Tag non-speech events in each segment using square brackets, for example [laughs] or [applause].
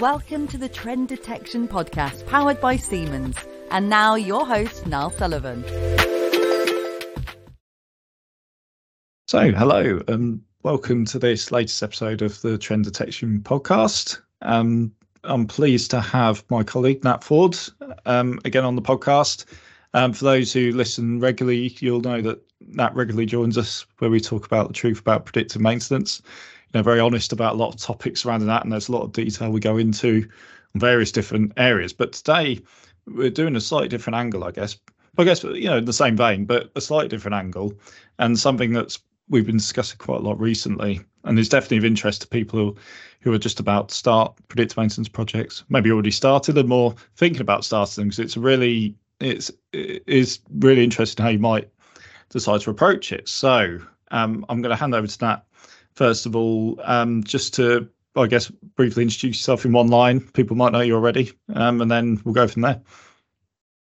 Welcome to the Trend Detection Podcast powered by Siemens. And now your host, Niall Sullivan. So, hello and welcome to this latest episode of the Trend Detection Podcast. Um, I'm pleased to have my colleague Nat Ford um, again on the podcast. Um, for those who listen regularly, you'll know that Nat regularly joins us where we talk about the truth about predictive maintenance. Know, very honest about a lot of topics around that, and there's a lot of detail we go into on various different areas. But today we're doing a slightly different angle, I guess. I guess you know, in the same vein, but a slightly different angle, and something that's we've been discussing quite a lot recently, and is definitely of interest to people who, who are just about to start predictive maintenance projects, maybe already started them or thinking about starting them, because it's really it's it is really interesting how you might decide to approach it. So um, I'm going to hand over to Nat first of all, um, just to I guess briefly introduce yourself in one line. People might know you already, um, and then we'll go from there.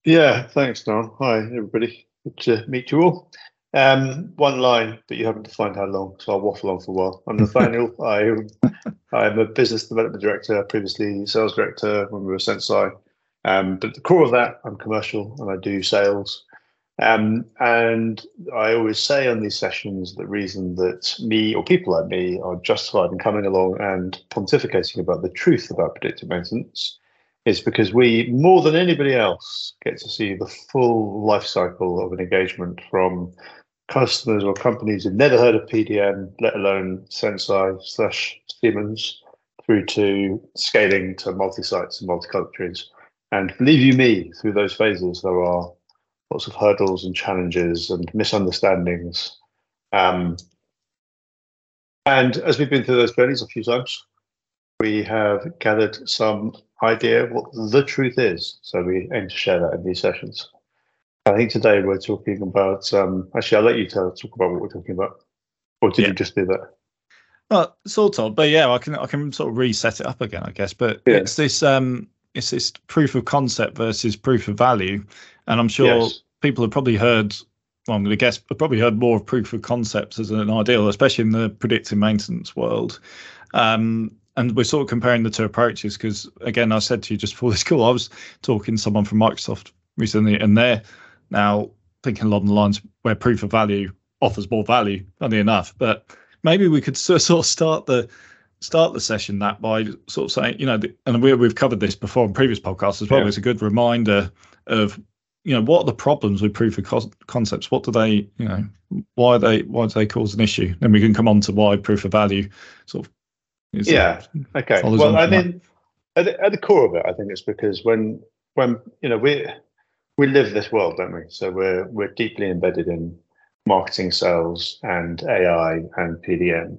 Yeah, thanks, Don. Hi, everybody. Good to meet you all. Um, one line, but you haven't defined how long, so I'll waffle on for a while. I'm Nathaniel. [laughs] I, I'm a business development director, previously sales director when we were Senseye. Um, but the core of that, I'm commercial and I do sales. Um, and I always say on these sessions the reason that me or people like me are justified in coming along and pontificating about the truth about predictive maintenance is because we, more than anybody else, get to see the full life cycle of an engagement from customers or companies who've never heard of PDM, let alone Senseye slash Siemens, through to scaling to multi-sites and multi-countries. And believe you me, through those phases, there are lots of hurdles and challenges and misunderstandings. Um, and as we've been through those journeys a few times, we have gathered some idea of what the truth is. So we aim to share that in these sessions. I think today we're talking about. Um, actually, I'll let you tell, talk about what we're talking about. Or did yeah. you just do that? Well, sort of, but yeah, I can I can sort of reset it up again, I guess. But yeah. it's this um, it's this proof of concept versus proof of value, and I'm sure yes. people have probably heard. Well, I'm going to guess, have probably heard more of proof of concepts as an ideal, especially in the predictive maintenance world. Um, and we're sort of comparing the two approaches because, again, I said to you just before this call, I was talking to someone from Microsoft recently, and they're now thinking along the lines where proof of value offers more value, funny enough. But maybe we could [laughs] sort of start the start the session that by sort of saying, you know, and we, we've covered this before in previous podcasts as well. Yeah. It's a good reminder of, you know, what are the problems with proof of concepts? What do they, you know, why they why do they cause an issue? Then we can come on to why proof of value sort of. Is, yeah. Uh, okay. Well, I mean, at the, at the core of it, I think it's because when when you know we we live this world, don't we? So we're we're deeply embedded in marketing, sales, and AI and PDM.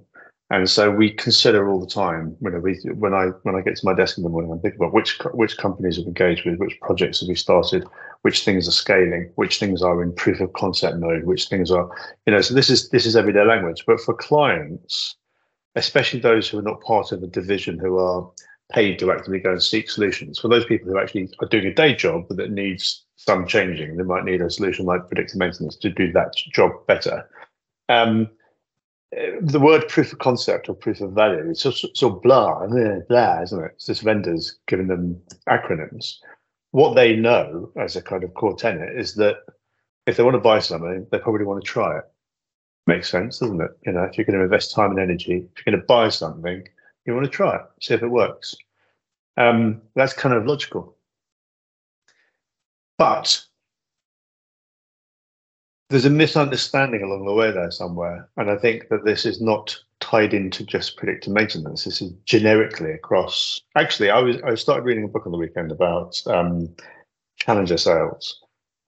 And so we consider all the time when we when I when I get to my desk in the morning, I'm thinking about which which companies have engaged with, which projects have we started, which things are scaling, which things are in proof of concept mode, which things are, you know. So this is this is everyday language. But for clients, especially those who are not part of a division who are paid to actively go and seek solutions, for those people who actually are doing a day job but that needs some changing, they might need a solution like predictive maintenance to do that job better. Um, the word proof of concept or proof of value. It's so, of blah blah isn't it? It's just vendors giving them acronyms. What they know as a kind of core tenet is that if they want to buy something they probably want to try it. Makes sense doesn't it? You know if you're going to invest time and energy if you're going to buy something you want to try it see if it works. Um, that's kind of logical. But there's a misunderstanding along the way there somewhere. And I think that this is not tied into just predictive maintenance. This is generically across. Actually, I was I started reading a book on the weekend about um, challenger sales,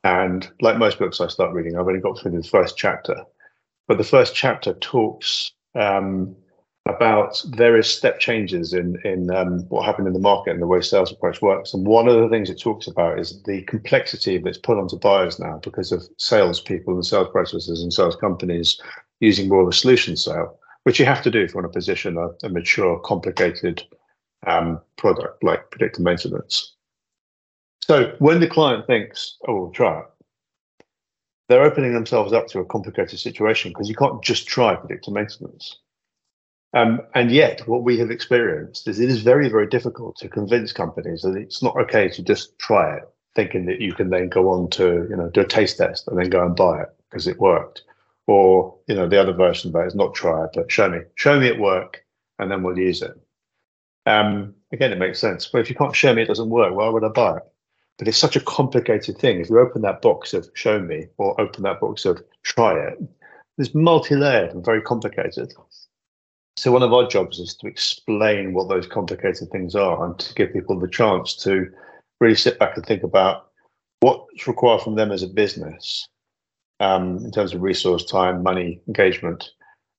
and like most books I start reading, I've only got through the first chapter, but the first chapter talks um, about various step changes in in um, what happened in the market and the way sales approach works. And one of the things it talks about is the complexity that's put onto buyers now because of sales people and sales processes and sales companies using more of a solution sale, which you have to do if you want to position a, a mature, complicated um, product like predictive maintenance. So when the client thinks, "Oh, we'll try it," they're opening themselves up to a complicated situation because you can't just try predictive maintenance Um, and yet, what we have experienced is it is very, very difficult to convince companies that it's not okay to just try it, thinking that you can then go on to, you know, do a taste test and then go and buy it because it worked. Or, you know, the other version of that is not try it, but show me, show me it work, and then we'll use it. Um, again, it makes sense. But if you can't show me it doesn't work, why would I buy it? But it's such a complicated thing. If you open that box of show me or open that box of try it, it's multi-layered and very complicated. So one of our jobs is to explain what those complicated things are and to give people the chance to really sit back and think about what's required from them as a business um, in terms of resource, time, money, engagement,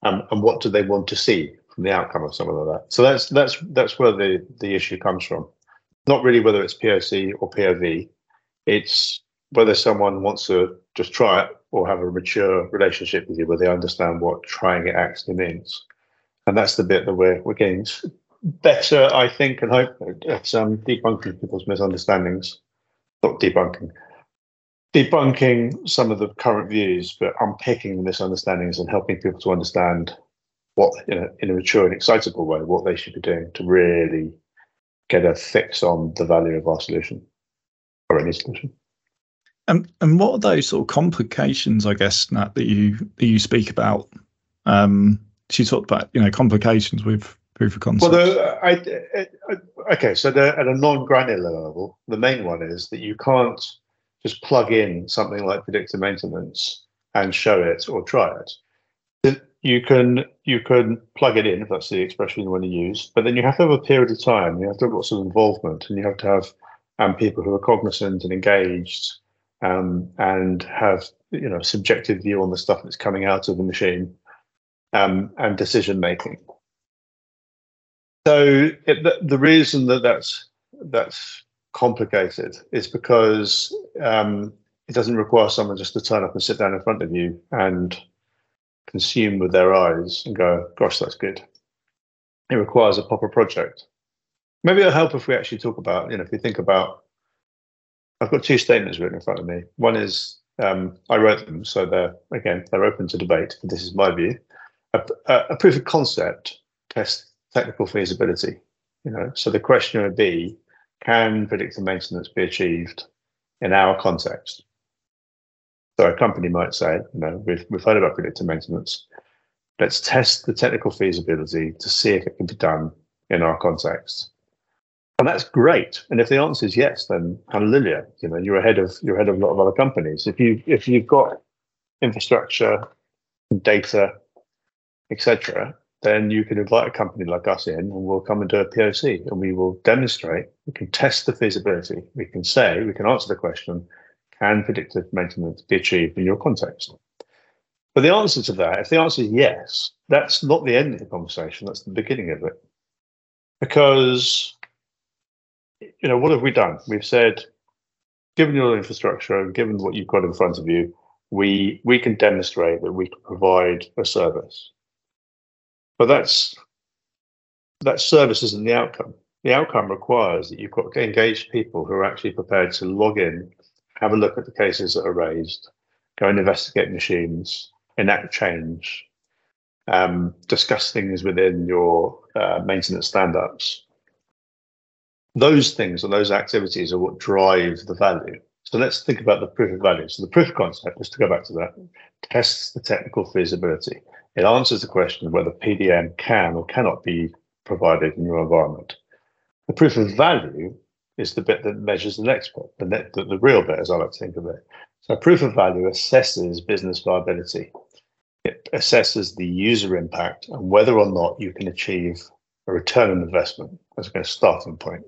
um, and what do they want to see from the outcome of some of that. So that's that's that's where the the issue comes from. Not really whether it's POC or POV. It's whether someone wants to just try it or have a mature relationship with you where they understand what trying it actually means and that's the bit that we're we're getting better, I think, and hope at um, debunking people's misunderstandings. Not debunking, debunking some of the current views, but unpicking the misunderstandings and helping people to understand what, you know, in a mature and excitable way, what they should be doing to really get a fix on the value of our solution or any solution. And and what are those sort of complications, I guess, Nat, that you that you speak about? Um, she talked about you know complications with proof of concept. Well, the, I, I, okay, so the, at a non-granular level, the main one is that you can't just plug in something like predictive maintenance and show it or try it. You can you can plug it in if that's the expression you want to use, but then you have to have a period of time. You have to have lots of involvement, and you have to have um, people who are cognizant and engaged, um, and have you know subjective view on the stuff that's coming out of the machine um, and decision making. So it, the, the, reason that that's that's complicated is because um, it doesn't require someone just to turn up and sit down in front of you and consume with their eyes and go, "Gosh, that's good." It requires a proper project. Maybe it'll help if we actually talk about, you know, if we think about. I've got two statements written in front of me. One is um, I wrote them, so they're again they're open to debate. This is my view a, a proof of concept tests technical feasibility. You know, so the question would be, can predictive maintenance be achieved in our context? So a company might say, you know, we've, we've heard about predictive maintenance. Let's test the technical feasibility to see if it can be done in our context. And that's great. And if the answer is yes, then hallelujah. You know, you're ahead of you're ahead of a lot of other companies. If you if you've got infrastructure, data, etc., then you can invite a company like us in and we'll come and do a POC and we will demonstrate, we can test the feasibility. We can say, we can answer the question, can predictive maintenance be achieved in your context? But the answer to that, if the answer is yes, that's not the end of the conversation, that's the beginning of it. Because, you know, what have we done? We've said, given your infrastructure and given what you've got in front of you, we we can demonstrate that we can provide a service but that's that service isn't the outcome. The outcome requires that you've got engaged people who are actually prepared to log in, have a look at the cases that are raised, go and investigate machines, enact change, um, discuss things within your uh, maintenance stand-ups. Those things and those activities are what drive the value. So let's think about the proof of value. So the proof concept, just to go back to that, tests the technical feasibility. It answers the question whether PDM can or cannot be provided in your environment. The proof of value is the bit that measures the next bit, the, net, the, the real bit, as I like to think of it. So proof of value assesses business viability. It assesses the user impact and whether or not you can achieve a return on investment as a starting point.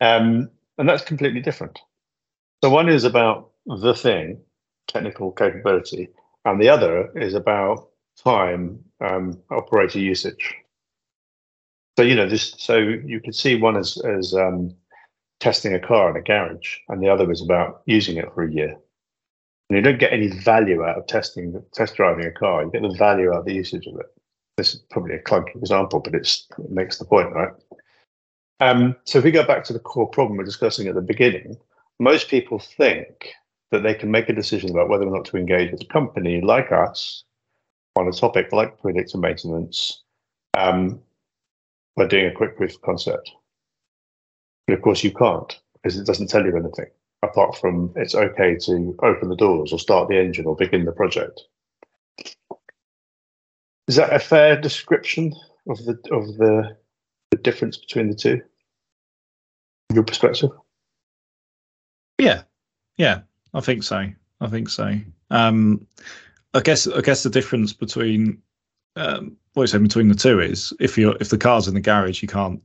Um, and that's completely different. So one is about the thing, technical capability, and the other is about time um, operator usage. So you know this. So you could see one as as um, testing a car in a garage, and the other is about using it for a year. And you don't get any value out of testing, test driving a car. You get the value out of the usage of it. This is probably a clunky example, but it makes the point, right? Um, so if we go back to the core problem we're discussing at the beginning, most people think that they can make a decision about whether or not to engage with a company like us on a topic like predictive maintenance um, by doing a quick proof of concept. But of course, you can't because it doesn't tell you anything apart from it's okay to open the doors or start the engine or begin the project. Is that a fair description of the of the, the difference between the two? Your perspective? Yeah, yeah, I think so. I think so. Um, I guess I guess the difference between um, what you say between the two is if you if the car's in the garage, you can't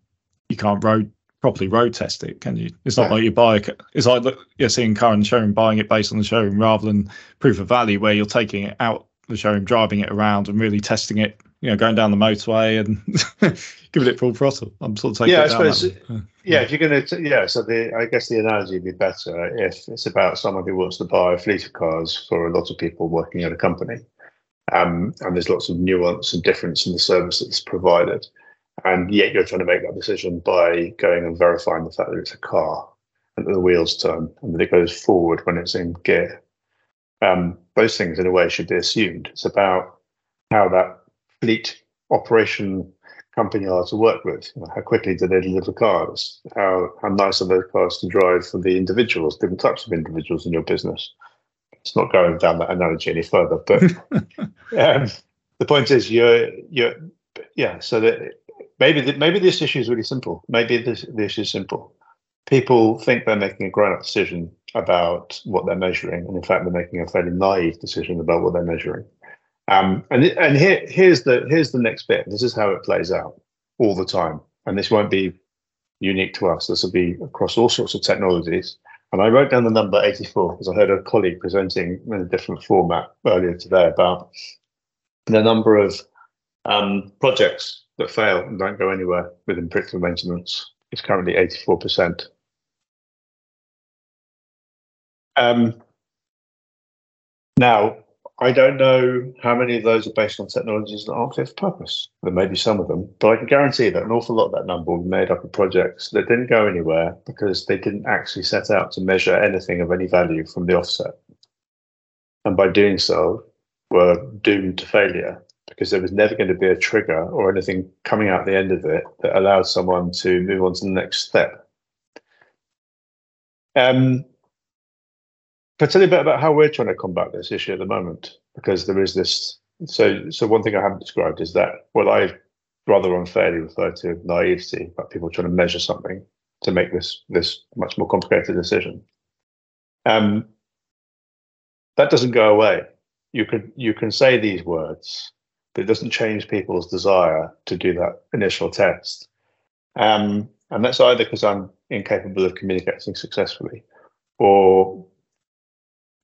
you can't road properly road test it, can you? It's not Yeah. like you buy a, it's like you're seeing a car in the showroom, buying it based on the showroom rather than proof of value, where you're taking it out the showroom, driving it around, and really testing it. You know, going down the motorway and [laughs] giving it full throttle. I'm sort of taking Yeah, I suppose- way. [laughs] Yeah, if you're going to, yeah. So the, I guess the analogy would be better if it's about someone who wants to buy a fleet of cars for a lot of people working at a company, um, and there's lots of nuance and difference in the service that's provided, and yet you're trying to make that decision by going and verifying the fact that it's a car and that the wheels turn and that it goes forward when it's in gear. Um, those things, in a way, should be assumed. It's about how that fleet operation company are to work with. You know, how quickly do they deliver cars? How how nice are those cars to drive for the individuals, different types of individuals in your business? It's not going down that analogy any further, but [laughs] um, the point is, you're you're yeah. So that maybe the, maybe this issue is really simple. Maybe this the issue is simple. People think they're making a grown-up decision about what they're measuring, and in fact, they're making a fairly naive decision about what they're measuring. Um, and and here here's the here's the next bit. This is how it plays out all the time, and this won't be unique to us. This will be across all sorts of technologies. And I wrote down the number 84 because I heard a colleague presenting in a different format earlier today about the number of um, projects that fail and don't go anywhere within predictive maintenance. It's currently 84%. Um, now, I don't know how many of those are based on technologies that aren't fit for purpose. There may be some of them, but I can guarantee that an awful lot of that number be made up of projects that didn't go anywhere because they didn't actually set out to measure anything of any value from the offset. And by doing so, were doomed to failure because there was never going to be a trigger or anything coming out the end of it that allowed someone to move on to the next step. Um, can I tell you a bit about how we're trying to combat this issue at the moment? Because there is this. So, so one thing I haven't described is that what I rather unfairly refer to naivety about people trying to measure something to make this this much more complicated decision. Um, that doesn't go away. You can you can say these words, but it doesn't change people's desire to do that initial test. Um, and that's either because I'm incapable of communicating successfully, or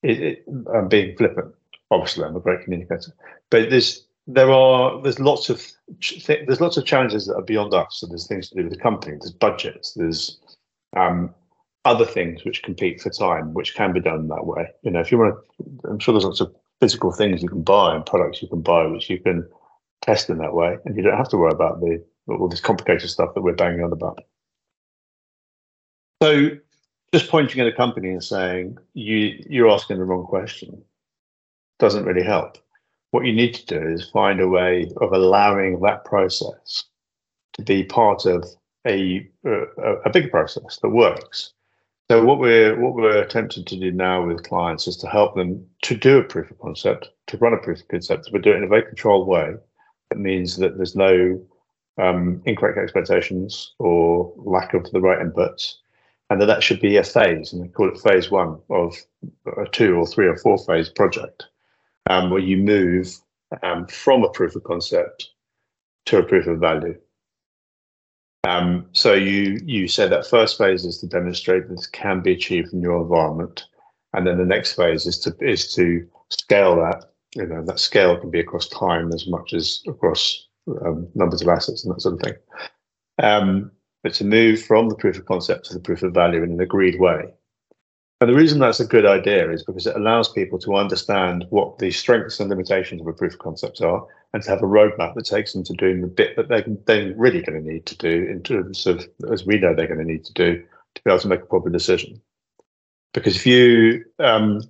it, it, I'm being flippant. Obviously, I'm a great communicator, but there's there are there's lots of th- there's lots of challenges that are beyond us. So there's things to do with the company. There's budgets. There's um, other things which compete for time, which can be done that way. You know, if you want to, I'm sure there's lots of physical things you can buy and products you can buy which you can test in that way, and you don't have to worry about the all this complicated stuff that we're banging on about. So just pointing at a company and saying you you're asking the wrong question doesn't really help. What you need to do is find a way of allowing that process to be part of a a, a bigger process that works. So what we're what we're attempting to do now with clients is to help them to do a proof of concept, to run a proof of concept, but do it in a very controlled way. That means that there's no um, incorrect expectations or lack of the right inputs, and that that should be a phase, and we call it phase one of a two or three or four phase project, um, where you move um, from a proof of concept to a proof of value. Um, so you you say that first phase is to demonstrate this can be achieved in your environment, and then the next phase is to is to scale that. You know that scale can be across time as much as across um, numbers of assets and that sort of thing. Um, but to move from the proof of concept to the proof of value in an agreed way. And the reason that's a good idea is because it allows people to understand what the strengths and limitations of a proof of concept are, and to have a roadmap that takes them to doing the bit that they they're really going to need to do in terms of, as we know, they're going to need to do to be able to make a proper decision. Because if you um,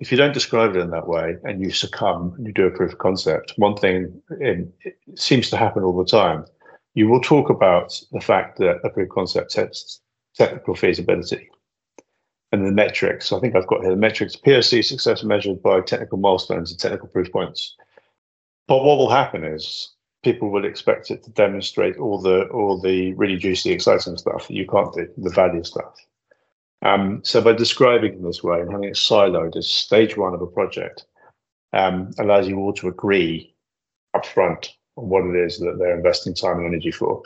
if you don't describe it in that way and you succumb and you do a proof of concept, one thing in, it seems to happen all the time. You will talk about the fact that a proof of concept tests technical feasibility and the metrics. I think I've got here the metrics POC success measured by technical milestones and technical proof points. But what will happen is people will expect it to demonstrate all the all the really juicy, exciting stuff that you can't do, the value stuff. Um, so by describing it this way and having it siloed as stage one of a project, um, allows you all to agree upfront on what it is that they're investing time and energy for.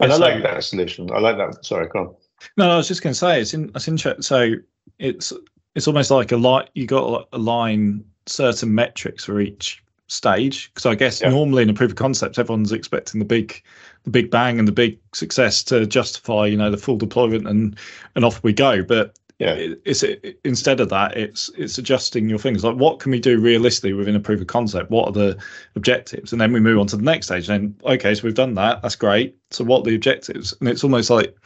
And I like that solution. I like that. Sorry, come on. No, I was just going to say it's in, it's interesting. So it's it's almost like a light. You got a line certain metrics for each stage because I guess yeah. normally in a proof of concept everyone's expecting the big the big bang and the big success to justify you know the full deployment and and off we go but yeah. It, it's it, instead of that it's it's adjusting your things like what can we do realistically within a proof of concept? What are the objectives? And then we move on to the next stage and then okay so we've done that. That's great. So what are the objectives? And it's almost like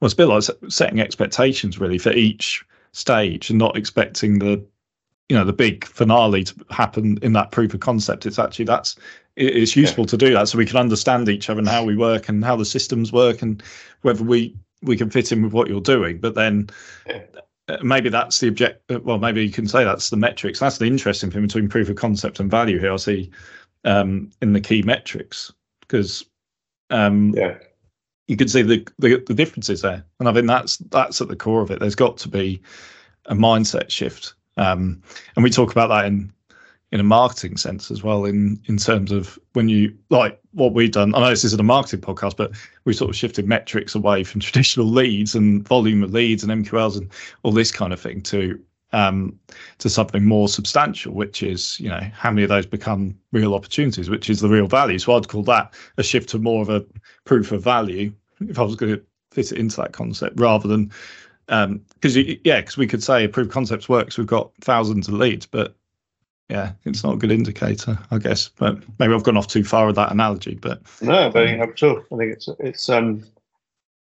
well it's a bit like setting expectations really for each stage and not expecting the you know the big finale to happen in that proof of concept. It's actually that's it's useful yeah. to do that so we can understand each other and how we work and how the systems work and whether we we can fit in with what you're doing but then yeah. Uh, maybe that's the object uh, well maybe you can say that's the metrics. That's the interesting thing between proof of concept and value here i see um, in the key metrics because um, yeah. you can see the, the the differences there. And i think that's that's at the core of it. There's got to be a mindset shift um, and we talk about that in in a marketing sense as well in in terms of when you like what we've done i know this isn't a marketing podcast but we sort of shifted metrics away from [laughs] traditional leads and volume of leads and mqls and all this kind of thing to um, to something more substantial which is you know how many of those become real opportunities which is the real value so i'd call that a shift to more of a proof of value if i was going to fit it into that concept rather than because um, yeah, because we could say proof concepts works. We've got thousands of leads, but yeah, it's not a good indicator, I guess. But maybe I've gone off too far with that analogy. But no, don't think at all. I think it's it's um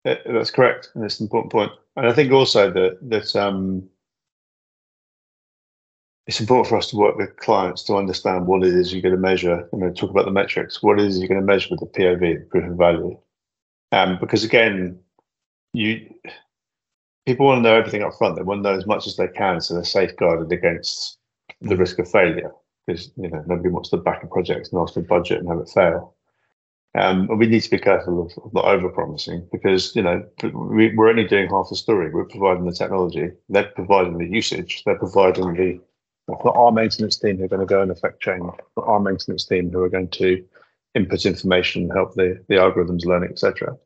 it, that's correct, and it's an important point. And I think also that that um it's important for us to work with clients to understand what it is you're going to measure. You know, talk about the metrics. What it is you're going to measure with the POV, the proof of value. Um, because again, you people want to know everything up front. They want to know as much as they can, so they're safeguarded against the risk of failure. Because you know nobody wants to back a project and ask for budget and have it fail. Um, and we need to be careful of, of not over promising because you know we, are only doing half the story. We're providing the technology, they're providing the usage, they're providing the for our maintenance team who are going to go and affect change, for our maintenance team who are going to input information, help the the algorithms learn, etc.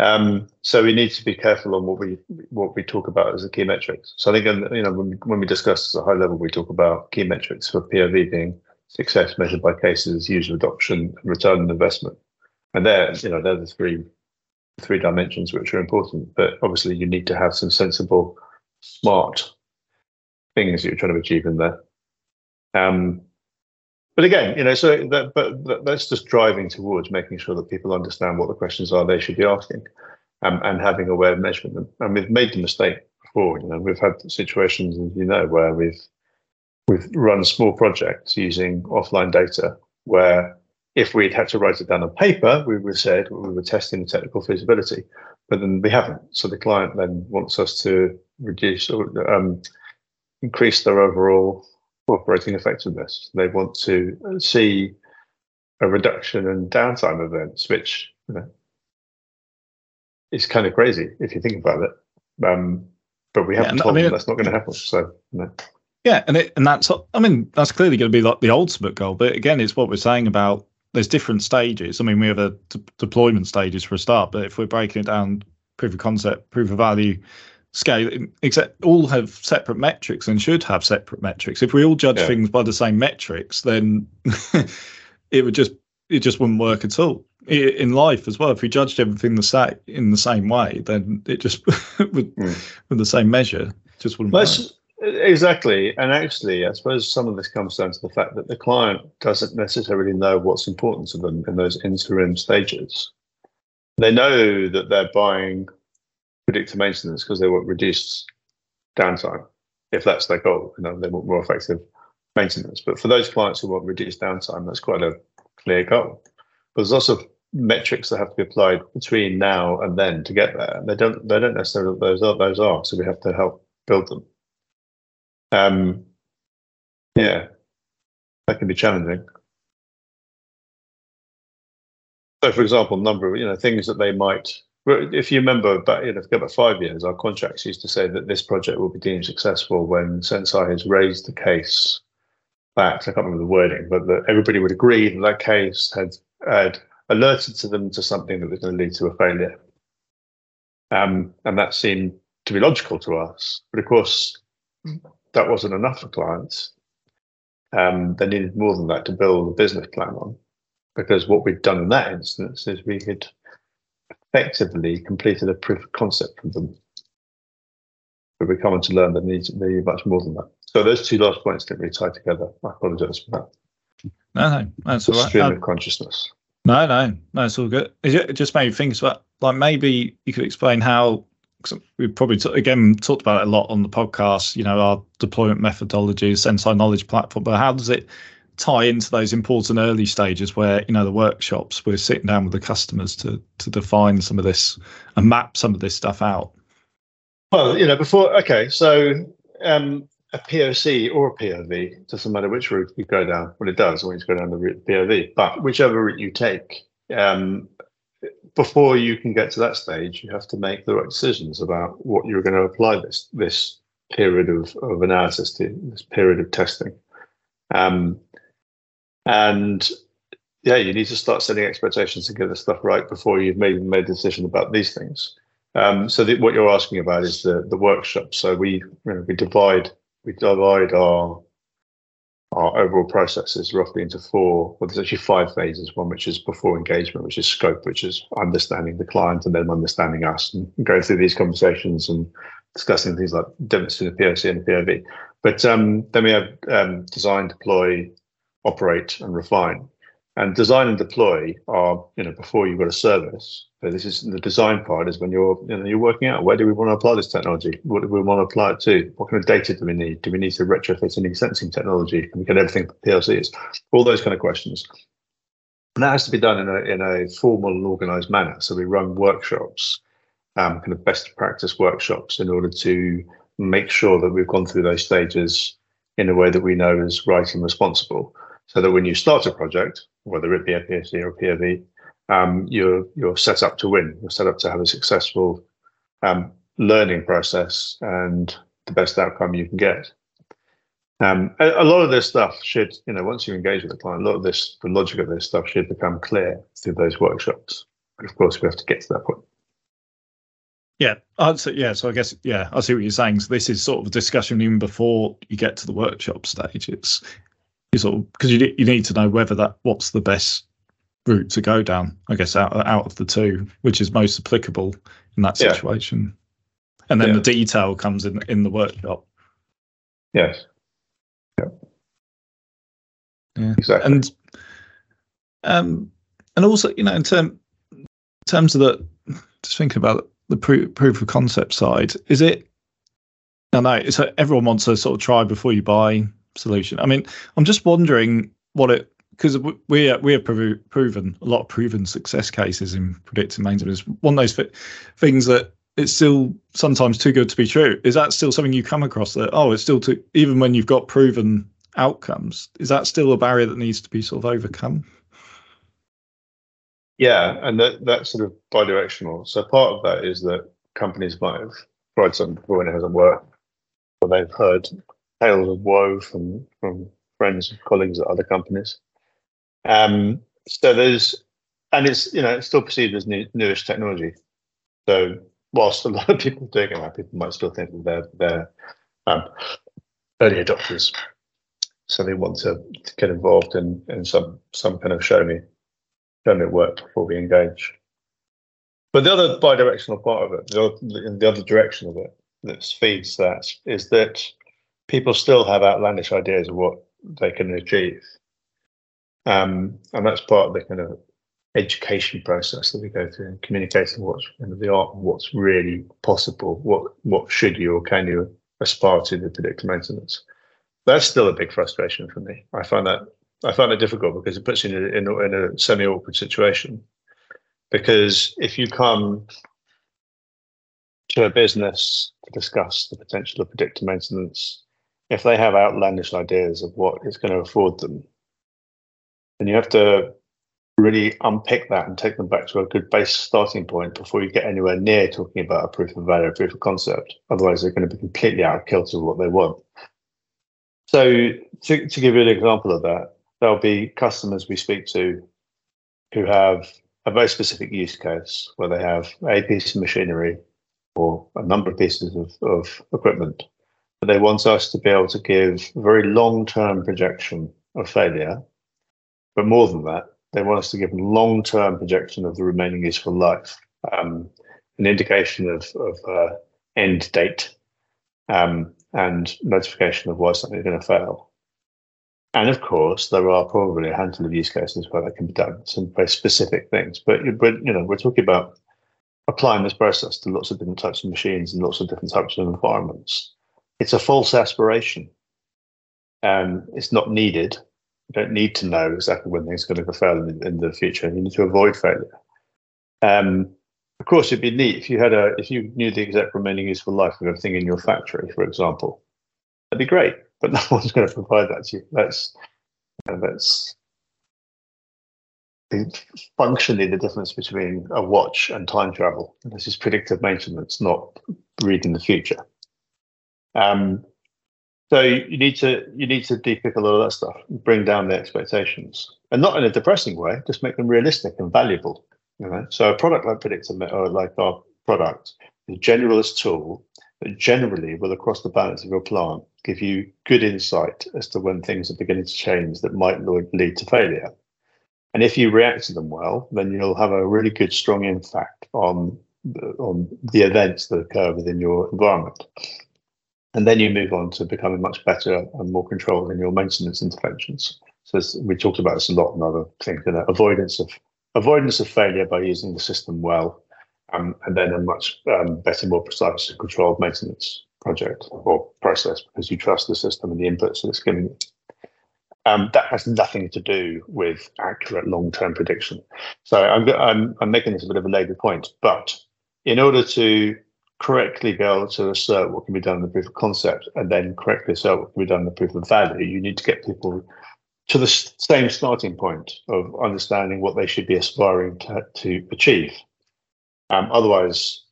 Um, so we need to be careful on what we what we talk about as the key metrics. So I think you know when we, when we discuss at a high level, we talk about key metrics for POV being success measured by cases, user adoption, and return on investment. And they're you know they're the three three dimensions which are important. But obviously, you need to have some sensible, smart things that you're trying to achieve in there. Um, but again, you know, so that, but that's just driving towards making sure that people understand what the questions are they should be asking, um, and having a way of measuring them. And we've made the mistake before. You know, we've had situations, as you know, where we've we've run small projects using offline data, where if we'd had to write it down on paper, we would have said we were testing the technical feasibility, but then we haven't. So the client then wants us to reduce or um, increase their overall operating effectiveness. They want to see a reduction in downtime events, which you know, is kind of crazy if you think about it. Um, but we haven't yeah, told I mean, them that's not going to happen. So, know. yeah, and it, and that's I mean that's clearly going to be like the ultimate goal. But again, it's what we're saying about there's different stages. I mean, we have a d- deployment stages for a start, but if we're breaking it down, proof of concept, proof of value, scale except all have separate metrics and should have separate metrics if we all judge yeah. things by the same metrics then [laughs] it would just it just wouldn't work at all in life as well if we judged everything the same in the same way then it just [laughs] would mm. with the same measure just wouldn't work exactly and actually i suppose some of this comes down to the fact that the client doesn't necessarily know what's important to them in those interim stages they know that they're buying predictive maintenance because they want reduced downtime. if that's their goal. You know, they want more effective maintenance. But for those clients who want reduced downtime, that's quite a clear goal. But there's also metrics that have to be applied between now and then to get there. And They don't they don't necessarily those are those are, so we have to help build them. Um yeah. That can be challenging. So for example, number of you know things that they might if you remember back you know about five years, our contracts used to say that this project will be deemed successful when Senseye has raised the case that I can't remember the wording, but that everybody would agree that that case had had alerted to them to something that was going to lead to a failure. Um, and that seemed to be logical to us. But of course, that wasn't enough for clients. Um, they needed more than that to build a business plan on. Because what we'd done in that instance is we had effectively completed a proof of concept with them. But we're coming to learn that they need, much more than that. So those two last points didn't really tie together. I apologise for that. No, no, that's all right. Stream Um, of consciousness. No, no, no, it's all good. It just made me think about like maybe you could explain how we've probably t- again talked about it a lot on the podcast. You know, our deployment methodologies, Senseye Knowledge Platform, but how does it tie into those important early stages where you know the workshops we're sitting down with the customers to to define some of this and map some of this stuff out? Well, you know, before, okay, so um, a POC or a POV, doesn't matter which route you go down. Well, it does when you go down the route POV, but whichever route you take, um, before you can get to that stage, you have to make the right decisions about what you're going to apply this this period of, of analysis to, this period of testing. Um, and yeah, you need to start setting expectations and get the stuff right before you've made made a decision about these things. Um, so the, what you're asking about is the the workshop. So we you know, we divide we divide our our overall processes roughly into four. Well, there's actually five phases. One which is before engagement, which is scope, which is understanding the client and then understanding us and going through these conversations and discussing things like between the POC and the POV. But um, then we have um, design, deploy, operate, and refine. And design and deploy are, you know, before you've got a service. So this is the design part is when you're, you know, you're working out where do we want to apply this technology? What do we want to apply it to? What kind of data do we need? Do we need to retrofit any sensing technology? Can we get everything PLCs? All those kind of questions. And that has to be done in a in a formal and organized manner. So we run workshops, um, kind of best practice workshops in order to make sure that we've gone through those stages in a way that we know is right and responsible. So that when you start a project, whether it be a PSC or a POV, um, you're you're set up to win. You're set up to have a successful um, learning process and the best outcome you can get. Um, a, a lot of this stuff should, you know, once you engage with the client, a lot of this, the logic of this stuff should become clear through those workshops. But of course, we have to get to that point. Yeah, I'd yeah. So I guess yeah, I see what you're saying. So this is sort of a discussion even before you get to the workshop stage. It's you sort of because you you need to know whether that what's the best route to go down. I guess out out of the two, which is most applicable in that Yeah. situation. And then Yeah. the detail comes in in the workshop. Yes. Yeah. Exactly. and um and also you know in term in terms of the just thinking about the proof, proof of concept side is it I know it's a, everyone wants to sort of try before you buy solution. I mean I'm just wondering what it because we we have proven, a lot of proven success cases in predictive maintenance. One of those things that it's still sometimes too good to be true. Is that still something you come across that oh it's still too even when you've got proven outcomes is that still a barrier that needs to be sort of overcome? Yeah, and that that's sort of bi-directional. So part of that is that companies might have tried something before and it hasn't worked, or they've heard tales of woe from from friends and colleagues at other companies. Um, so there's, and it's you know it's still perceived as new, newish technology. So whilst a lot of people are doing it, people might still think that they're they're um, early adopters. So they want to, to get involved in in some some kind of show me show me it worked before we engage. But the other bi-directional part of it, the the other direction of it that feeds that is that people still have outlandish ideas of what they can achieve. Um, and that's part of the kind of education process that we go through communicating what's the art what's really possible. What what should you or can you aspire to the predictive maintenance. That's still a big frustration for me. I find that I find it difficult because it puts you in a, in a, in a semi awkward situation. Because if you come to a business to discuss the potential of predictive maintenance, if they have outlandish ideas of what it's going to afford them, then you have to really unpick that and take them back to a good base starting point before you get anywhere near talking about a proof of value, a proof of concept. Otherwise, they're going to be completely out of kilter with what they want. So, to, to give you an example of that, there'll be customers we speak to who have a very specific use case where they have a piece of machinery or a number of pieces of, of equipment. But they want us to be able to give a very long term projection of failure. But more than that, they want us to give a long term projection of the remaining useful life, um, an indication of, of uh, end date, um, and notification of why something is going to fail. And of course, there are probably a handful of use cases where that can be done, some very specific things. But, but you know, we're talking about applying this process to lots of different types of machines and lots of different types of environments. It's a false aspiration. Um, it's not needed. You don't need to know exactly when things are going to fail in, in the future. You need to avoid failure. Um, of course, it'd be neat if you had a if you knew the exact remaining useful life of everything in your factory, for example. That'd be great, but [laughs] no one's going to provide that to you. That's that's functionally the difference between a watch and time travel. This is predictive maintenance, not reading the future. Um, so you need to you need to depick a lot of that stuff, bring down the expectations, and not in a depressing way. Just make them realistic and valuable. You know? So a product like Predictor or like our product, is a generalist tool that generally will across the balance of your plant give you good insight as to when things are beginning to change that might lead to failure. And if you react to them well, then you'll have a really good, strong impact on on the events that occur within your environment. And then you move on to becoming much better and more controlled in your maintenance interventions. So we talked about this a lot in other things, you know, avoidance of avoidance of failure by using the system well, um, and then a much um, better, more precise, controlled maintenance project or process because you trust the system and the inputs that it's giving you. Um, that has nothing to do with accurate long-term prediction. So I'm, I'm, I'm making this a bit of a later point, but in order to correctly be able to assert what can be done in the proof of concept and then correctly assert what can be done in the proof of value, you need to get people to the same starting point of understanding what they should be aspiring to, to achieve. Um, otherwise,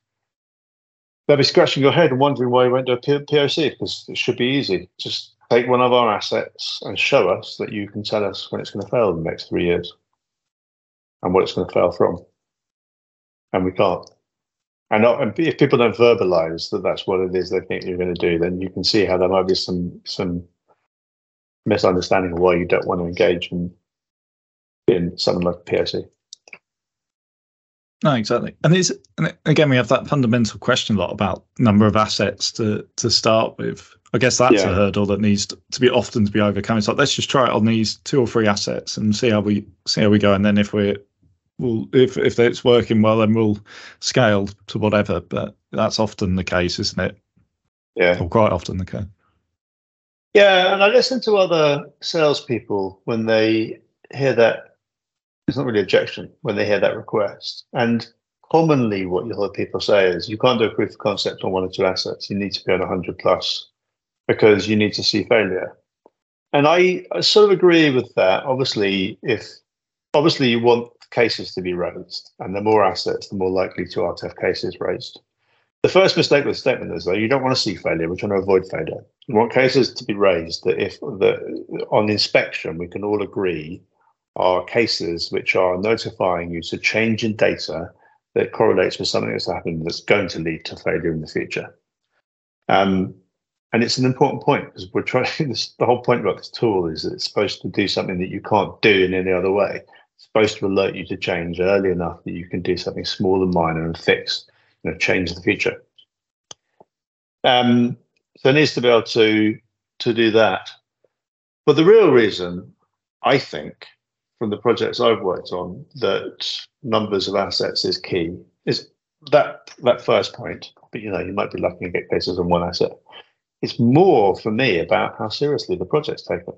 they'll be scratching your head and wondering why you went to a POC because it should be easy. Just take one of our assets and show us that you can tell us when it's going to fail in the next three years and what it's going to fail from. And we can't. And, uh, not, if people don't verbalize that that's what it is they think you're going to do, then you can see how there might be some some misunderstanding of why you don't want to engage in in something like POC. No, exactly. And it's and again we have that fundamental question a lot about number of assets to to start with. I guess that's yeah. a hurdle that needs to be often to be overcome. It's like let's just try it on these two or three assets and see how we see how we go. And then if we're we'll if if it's working well, then we'll scale to whatever. But that's often the case, isn't it? Yeah, or quite often the case. Yeah, and I listen to other salespeople when they hear that it's not really objection when they hear that request. And commonly, what you'll hear people say is you can't do a proof of concept on one or two assets. You need to be on 100 plus because you need to see failure. And I, I sort of agree with that. Obviously, if obviously you want cases to be raised, and the more assets, the more likely to have cases raised. The first mistake with the statement is though you don't want to see failure. We're trying to avoid failure. You want cases to be raised that if the on inspection we can all agree are cases which are notifying you to change in data that correlates with something that's happened that's going to lead to failure in the future. Um, and it's an important point because we're trying. [laughs] This, the whole point about this tool is that it's supposed to do something that you can't do in any other way. Supposed to alert you to change early enough that you can do something small and minor and fix, you know, change the future. Um, so it needs to be able to to do that. But the real reason, I think, from the projects I've worked on that numbers of assets is key. Is that that first point? But you know, you might be lucky to get cases on one asset. It's more for me about how seriously the project's taken.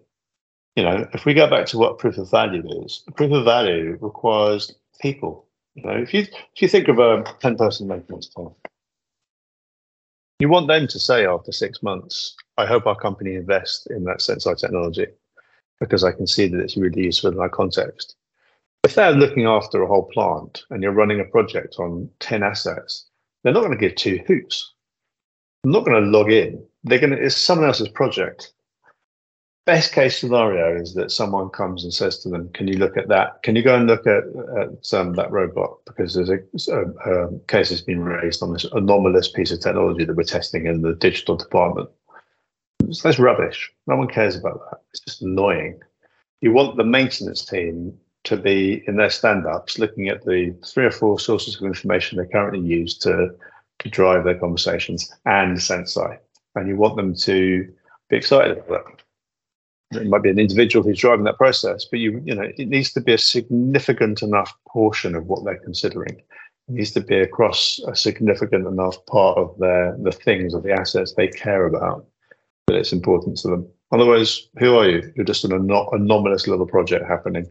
You know, if we go back to what proof of value is, proof of value requires people. You know, if you if you think of a ten person maintenance team, you want them to say after six months, I hope our company invests in that sensor technology because I can see that it's really useful in our context. If they're looking after a whole plant and you're running a project on 10 assets, they're not going to give two hoots. They're not going to log in. They're going to, it's someone else's project. Best case scenario is that someone comes and says to them, Can you look at that? Can you go and look at, at um, that robot? Because there's a, a, a case that's been raised on this anomalous piece of technology that we're testing in the digital department. So that's rubbish. No one cares about that. It's just annoying. You want the maintenance team to be in their stand-ups looking at the three or four sources of information they currently use to, to drive their conversations and Senseye. And you want them to be excited about that. It might be an individual who's driving that process, but you you know it needs to be a significant enough portion of what they're considering. It needs to be across a significant enough part of their the things or the assets they care about that it's important to them. Otherwise, who are you? You're just an anomalous little project happening.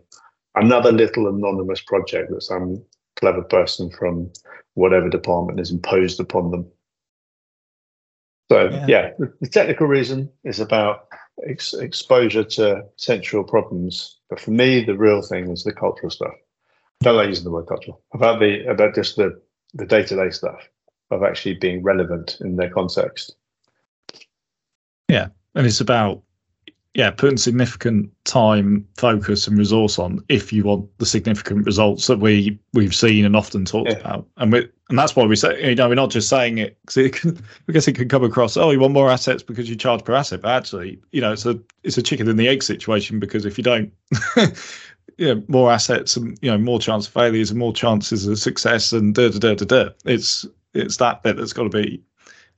Another little anonymous project that some clever person from whatever department has imposed upon them. So, yeah, yeah the, technical reason is about ex- exposure to central problems. But for me, the real thing is the cultural stuff. don't like using the word cultural. About the about just the the day to day stuff of actually being relevant in their context. Yeah, and it's about yeah putting significant time, focus, and resource on if you want the significant results that we we've seen and often talked yeah. about. And we and that's why we say you know we're not just saying it because it can I guess it can come across oh you want more assets because you charge per asset, but actually you know it's a it's a chicken and the egg situation because if you don't. [laughs] you know, more assets and you know more chance of failures and more chances of success and da da da da da. It's it's that bit that's got to be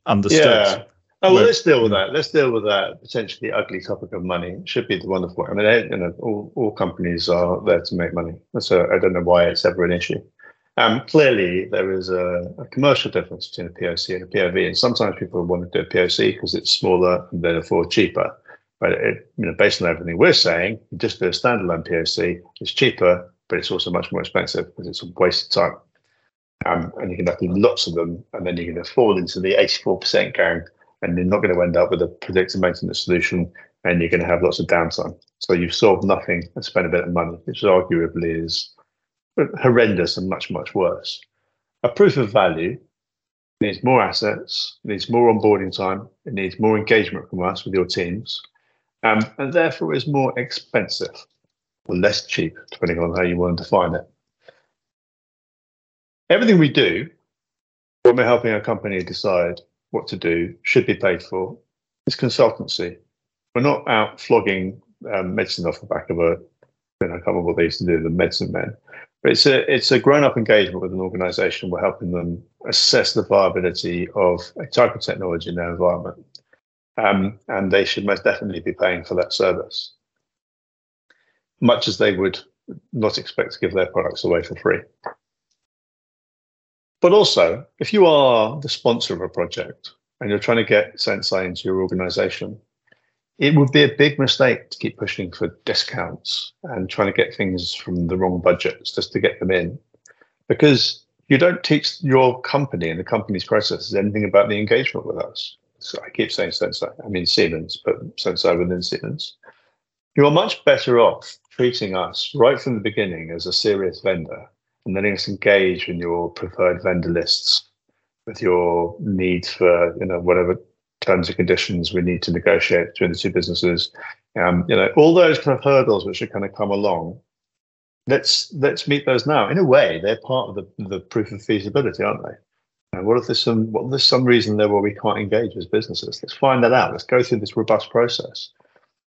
understood. Yeah. Oh well, let's deal with that. Let's deal with that potentially ugly topic of money. It should be the wonderful. I mean, you know, all, all companies are there to make money, so I don't know why it's ever an issue. Um, clearly, there is a, a, commercial difference between a POC and a POV, and sometimes people want to do a POC because it's smaller and therefore cheaper. But it, you know, based on everything we're saying, you just do a standalone POC. It's cheaper, but it's also much more expensive because it's a waste of time. Um, and you can do lots of them, and then you can fall into the 84% gang and you're not going to end up with a predictive maintenance solution and you're going to have lots of downtime. So you've solved nothing and spent a bit of money, which arguably is horrendous and much, much worse. A proof of value needs more assets, needs more onboarding time, it needs more engagement from us with your teams, um, and therefore is more expensive or less cheap, depending on how you want to define it. Everything we do when we're helping a company decide what to do should be paid for. It's consultancy. We're not out flogging um, medicine off the back of a, you know, I can't remember what they used to do, the medicine men. But it's a it's a grown up engagement with an organisation. We're helping them assess the viability of a type of technology in their environment, um, and they should most definitely be paying for that service, much as they would not expect to give their products away for free. But also, if you are the sponsor of a project and you're trying to get Senseye into your organization, it would be a big mistake to keep pushing for discounts and trying to get things from the wrong budgets just to get them in. Because you don't teach your company and the company's processes anything about the engagement with us. So I keep saying Senseye, I mean Siemens, but Senseye within Siemens. You're much better off treating us right from the beginning as a serious vendor and then us engage in your preferred vendor lists with your needs for you know whatever terms and conditions we need to negotiate between the two businesses. Um, you know all those kind of hurdles which are kind of come along. Let's let's meet those now. In a way, they're part of the, the proof of feasibility, aren't they? And what if there's some what if there's some reason there where we can't engage as businesses? Let's find that out. Let's go through this robust process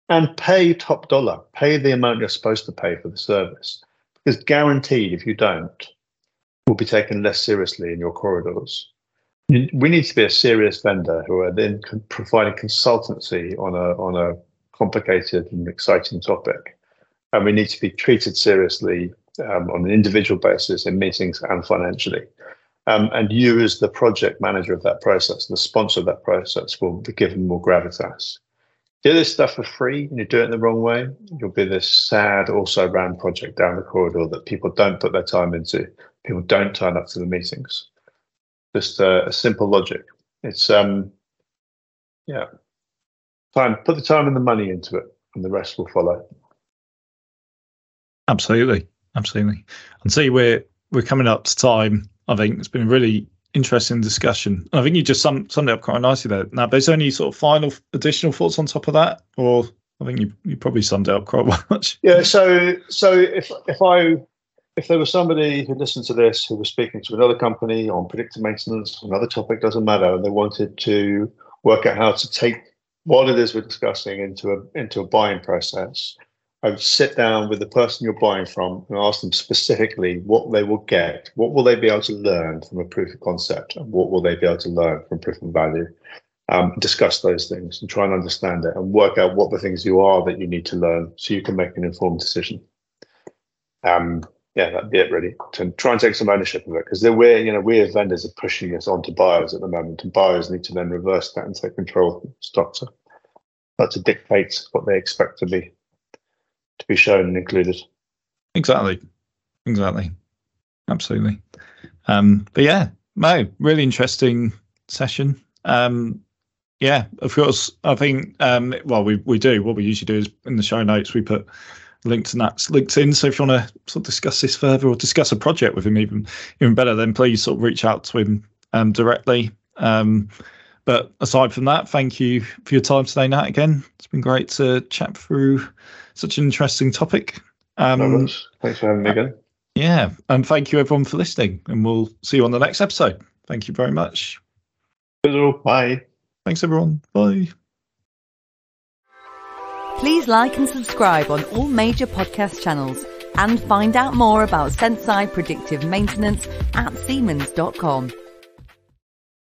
and pay top dollar. Pay the amount you're supposed to pay for the service because guaranteed, if you don't, will be taken less seriously in your corridors. We need to be a serious vendor who are then providing consultancy on a on a complicated and exciting topic, and we need to be treated seriously um, on an individual basis in meetings and financially. Um, and you, as the project manager of that process, the sponsor of that process, will be given more gravitas. Do this stuff for free and you do it the wrong way, you'll be this sad, also ran project down the corridor that people don't put their time into. People don't turn up to the meetings. Just uh, a simple logic. It's um, yeah, time. Put the time and the money into it, and the rest will follow. Absolutely, absolutely. And see, we're we're coming up to time. I think it's been a really interesting discussion. I think you just summed, summed it up quite nicely there. Now, there's any sort of final additional thoughts on top of that, or I think you you probably summed it up quite [laughs] much. Yeah. So so if if I if there was somebody who listened to this who was speaking to another company on predictive maintenance, another topic doesn't matter, and they wanted to work out how to take what it is we're discussing into a into a buying process, I would sit down with the person you're buying from and ask them specifically what they will get, what will they be able to learn from a proof of concept, and what will they be able to learn from proof of value. Um, discuss those things and try and understand it and work out what the things you are that you need to learn so you can make an informed decision. Um, yeah, that'd be it really. To try and take some ownership of it because we're, you know, we as vendors are pushing this onto buyers at the moment, and buyers need to then reverse that and take control of the stock. That to dictate what they expect to be to be shown and included. Exactly, exactly, absolutely. Um, but yeah, no, really interesting session. Um, yeah, of course. I think um, well, we we do what we usually do is in the show notes we put link to Nat's LinkedIn. So if you want to sort of discuss this further or discuss a project with him even even better, then please sort of reach out to him um, directly. Um, but aside from that, thank you for your time today, Nat. Again, it's been great to chat through such an interesting topic. Um, Thanks for having me again. Yeah, and thank you everyone for listening, and we'll see you on the next episode. Thank you very much. Bye. Thanks everyone. Bye. Please like and subscribe on all major podcast channels and find out more about Senseye predictive maintenance at Siemens.com.